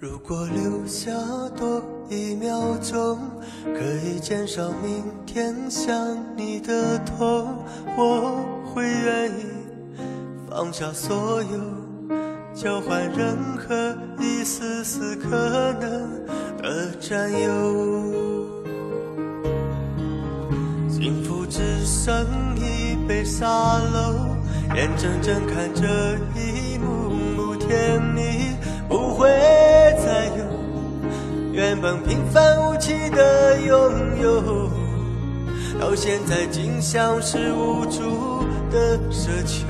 如果留下多一秒钟，可以减少明天想你的痛，我会愿意放下所有，交换任何一丝丝可能的占有幸福只剩一杯沙漏，眼睁睁看着一幕幕甜蜜。本平凡无奇的拥有，到现在竟像是无助的奢求。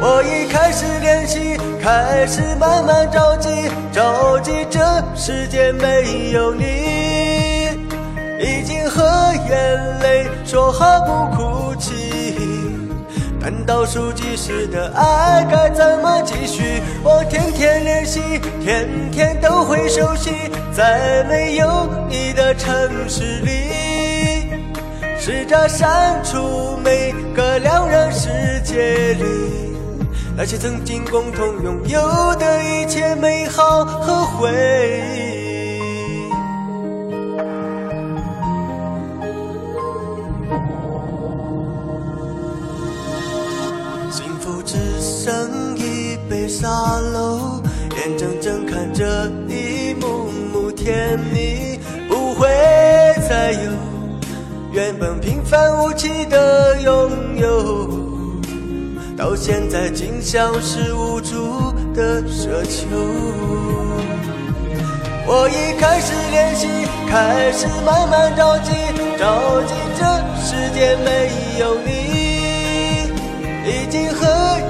我已开始练习，开始慢慢着急，着急这世界没有你。已经和眼泪说好不哭泣，但倒数计时的爱该怎么继续？我天天，天天都会熟悉，在没有你的城市里，试着删除每个两人世界里。那些曾经共同拥有的一切美好和回忆。甜蜜不会再有，原本平凡无奇的拥有，到现在竟像是无助的奢求。我已开始练习，开始慢慢着急，着急这世界没有你，已经和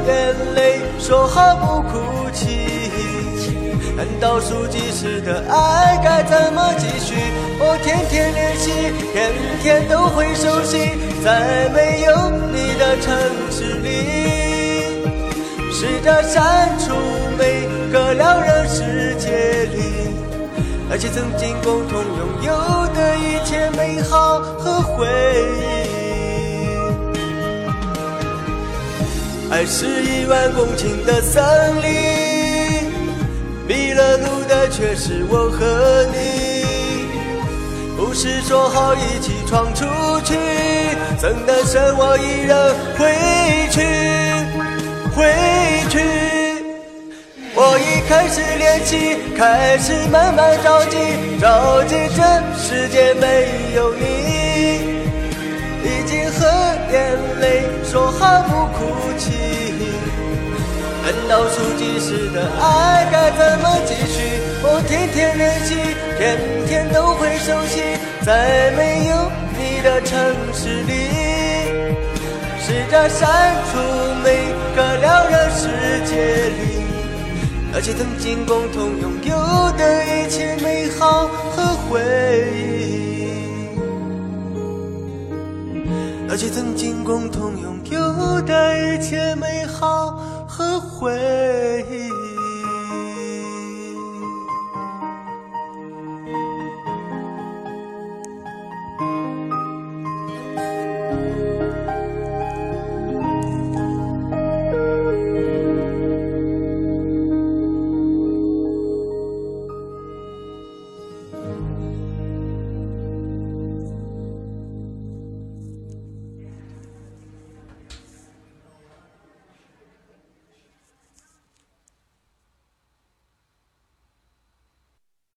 眼泪说好不。哭泣，倒数计时的爱该怎么继续？我天天练习，天天都会熟悉，在没有你的城市里，试着删除每个两人世界里那些曾经共同拥有的一切美好和回忆。爱是一万公顷的森林，却是我和你。不是说好一起闯出去，怎能剩我一人回去？回去。我已开始练习，开始慢慢着急，着急这世界没有你，已经和眼泪说好不哭泣。难倒数计时的爱该怎么继续？我天天练习，天天都会熟悉，在没有你的城市里，试着删除每个两人世界里那些曾经共同拥有的一切美好和回忆，那些曾经共同拥有的一切美好。回忆。